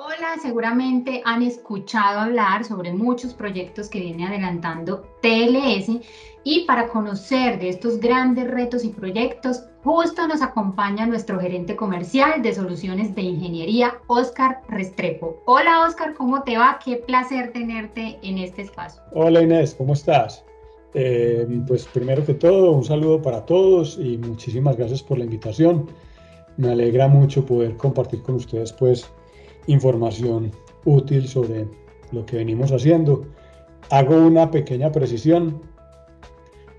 Hola, seguramente han escuchado hablar sobre muchos proyectos que viene adelantando TLS y para conocer de estos grandes retos y proyectos, justo nos acompaña nuestro gerente comercial de soluciones de ingeniería, Oscar Restrepo. Hola Oscar, ¿cómo te va? Qué placer tenerte en este espacio. Hola Inés, ¿cómo estás? Eh, pues primero que todo, un saludo para todos y muchísimas gracias por la invitación. Me alegra mucho poder compartir con ustedes pues información útil sobre lo que venimos haciendo. Hago una pequeña precisión.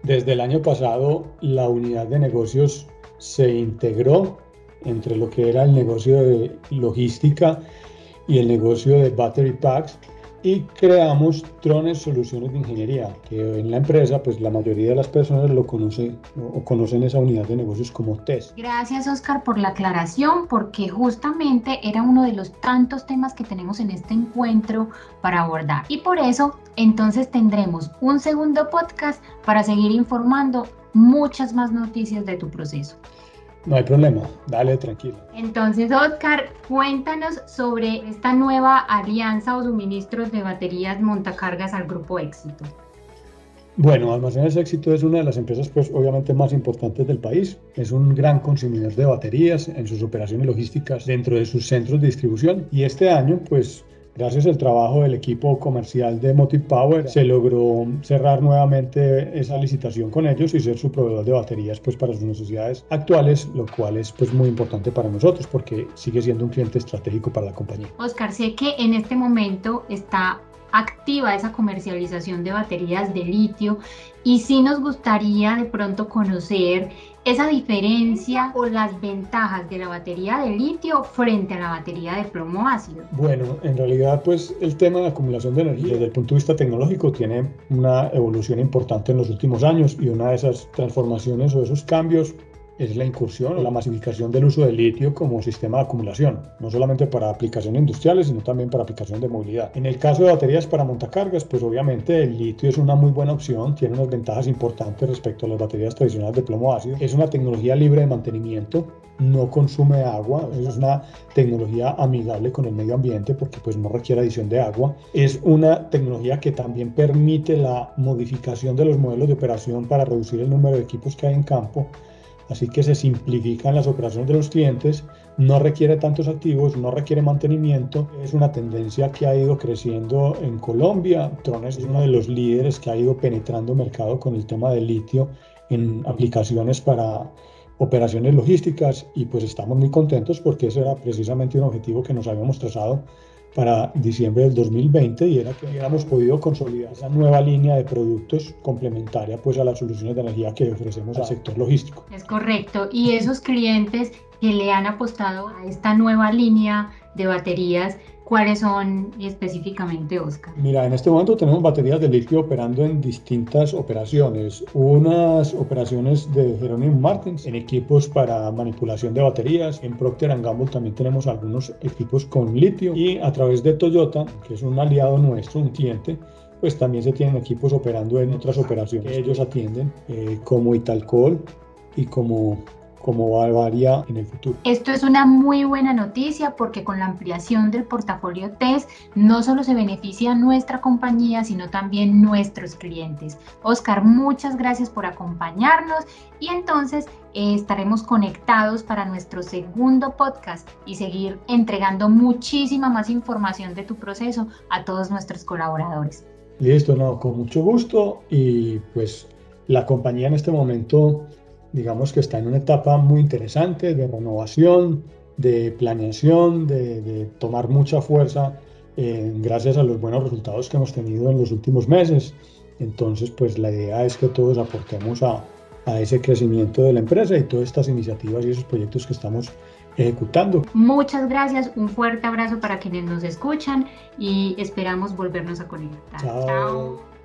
Desde el año pasado la unidad de negocios se integró entre lo que era el negocio de logística y el negocio de battery packs y creamos Trones Soluciones de Ingeniería, que en la empresa pues la mayoría de las personas lo conocen o conocen esa unidad de negocios como TES. Gracias Oscar por la aclaración, porque justamente era uno de los tantos temas que tenemos en este encuentro para abordar. Y por eso entonces tendremos un segundo podcast para seguir informando muchas más noticias de tu proceso. No hay problema, dale tranquilo. Entonces, Oscar, cuéntanos sobre esta nueva alianza o suministros de baterías montacargas al Grupo Éxito. Bueno, Almacenes Éxito es una de las empresas, pues obviamente más importantes del país. Es un gran consumidor de baterías en sus operaciones logísticas dentro de sus centros de distribución. Y este año, pues Gracias al trabajo del equipo comercial de Motive Power se logró cerrar nuevamente esa licitación con ellos y ser su proveedor de baterías pues para sus necesidades actuales, lo cual es pues muy importante para nosotros porque sigue siendo un cliente estratégico para la compañía. Oscar, sé que en este momento está activa esa comercialización de baterías de litio y sí nos gustaría de pronto conocer esa diferencia o las ventajas de la batería de litio frente a la batería de plomo ácido? Bueno, en realidad pues el tema de acumulación de energía desde el punto de vista tecnológico tiene una evolución importante en los últimos años y una de esas transformaciones o esos cambios es la incursión o la masificación del uso del litio como sistema de acumulación, no solamente para aplicaciones industriales, sino también para aplicaciones de movilidad. En el caso de baterías para montacargas, pues obviamente el litio es una muy buena opción, tiene unas ventajas importantes respecto a las baterías tradicionales de plomo ácido. Es una tecnología libre de mantenimiento, no consume agua, es una tecnología amigable con el medio ambiente porque pues no requiere adición de agua. Es una tecnología que también permite la modificación de los modelos de operación para reducir el número de equipos que hay en campo así que se simplifican las operaciones de los clientes, no requiere tantos activos, no requiere mantenimiento, es una tendencia que ha ido creciendo en Colombia, Trones es uno de los líderes que ha ido penetrando mercado con el tema del litio en aplicaciones para operaciones logísticas y pues estamos muy contentos porque ese era precisamente un objetivo que nos habíamos trazado para diciembre del 2020 y era que hubiéramos podido consolidar esa nueva línea de productos complementaria pues a las soluciones de energía que ofrecemos al sector logístico. Es correcto. Y esos clientes que le han apostado a esta nueva línea de baterías ¿Cuáles son específicamente, Oscar? Mira, en este momento tenemos baterías de litio operando en distintas operaciones. Unas operaciones de Jerónimo Martins en equipos para manipulación de baterías. En Procter Gamble también tenemos algunos equipos con litio. Y a través de Toyota, que es un aliado nuestro, un cliente, pues también se tienen equipos operando en otras operaciones que ellos atienden, eh, como Italcol y como como varía en el futuro. Esto es una muy buena noticia porque con la ampliación del portafolio TES no solo se beneficia nuestra compañía, sino también nuestros clientes. Oscar, muchas gracias por acompañarnos y entonces eh, estaremos conectados para nuestro segundo podcast y seguir entregando muchísima más información de tu proceso a todos nuestros colaboradores. Listo, no, con mucho gusto y pues la compañía en este momento digamos que está en una etapa muy interesante de renovación, de planeación, de, tomar mucha fuerza eh, gracias a los buenos resultados que hemos tenido en los últimos meses. Entonces, pues la idea es que todos aportemos a, a ese crecimiento de la empresa y todas estas iniciativas y esos proyectos que estamos ejecutando. Muchas gracias, un fuerte abrazo para quienes nos escuchan y esperamos volvernos a conectar. Chao.